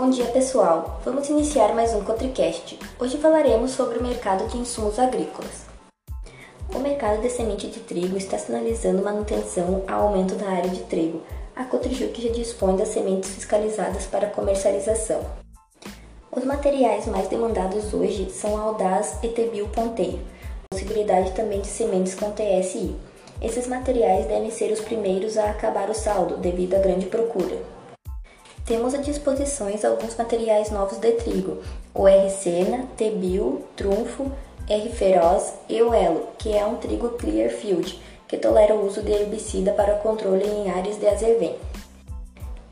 Bom dia pessoal, vamos iniciar mais um Cotricast. Hoje falaremos sobre o mercado de insumos agrícolas. O mercado de semente de trigo está sinalizando manutenção ao aumento da área de trigo. A Cotrijuc já dispõe das sementes fiscalizadas para comercialização. Os materiais mais demandados hoje são Audaz e Tebil Ponteio, possibilidade também de sementes com TSI. Esses materiais devem ser os primeiros a acabar o saldo devido à grande procura. Temos à disposição alguns materiais novos de trigo, o R-Sena, Tebil, Trunfo, R-Feroz e o Elo, que é um trigo Clearfield, que tolera o uso de herbicida para controle em áreas de azevém.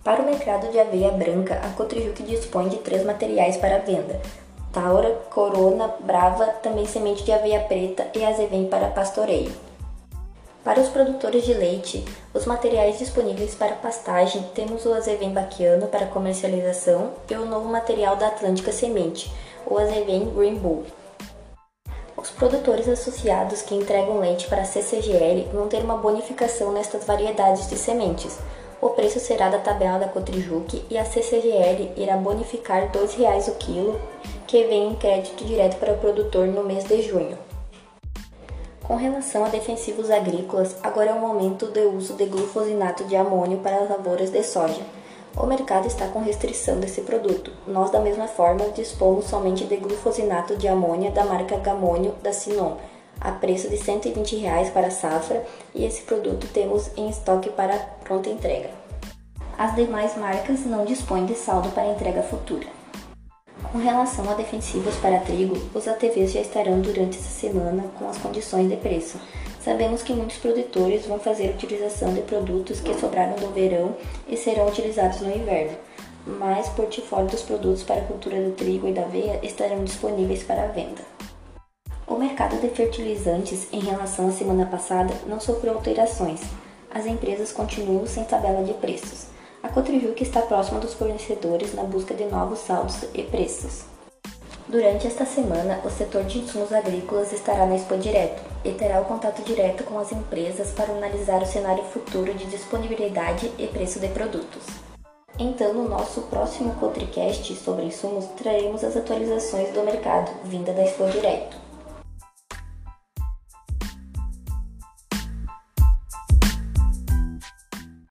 Para o mercado de aveia branca, a Cotrijuc dispõe de três materiais para venda: Taura, Corona, Brava, também semente de aveia preta e azevém para pastoreio. Para os produtores de leite, os materiais disponíveis para pastagem temos o azevém baquiano para comercialização e o novo material da Atlântica Semente, o azevém Green Bull. Os produtores associados que entregam leite para a CCGL vão ter uma bonificação nestas variedades de sementes. O preço será da tabela da Cotrijuc e a CCGL irá bonificar R$ 2,00 o quilo, que vem em crédito direto para o produtor no mês de junho. Com relação a defensivos agrícolas, agora é o momento do uso de glufosinato de amônio para as lavouras de soja. O mercado está com restrição desse produto. Nós, da mesma forma, dispomos somente de glufosinato de amônia da marca Gamônio da Sinon, a preço de 120 reais para a safra, e esse produto temos em estoque para pronta entrega. As demais marcas não dispõem de saldo para entrega futura. Com relação a defensivos para trigo, os ATVs já estarão durante essa semana com as condições de preço. Sabemos que muitos produtores vão fazer utilização de produtos que sobraram do verão e serão utilizados no inverno, mas portfólio dos produtos para a cultura do trigo e da aveia estarão disponíveis para venda. O mercado de fertilizantes em relação à semana passada não sofreu alterações. As empresas continuam sem tabela de preços. A Cotrijuc está próxima dos fornecedores na busca de novos saldos e preços. Durante esta semana, o setor de insumos agrícolas estará na Expo Direto e terá o contato direto com as empresas para analisar o cenário futuro de disponibilidade e preço de produtos. Então, no nosso próximo Cotricast sobre insumos, traremos as atualizações do mercado vinda da Expo Direto.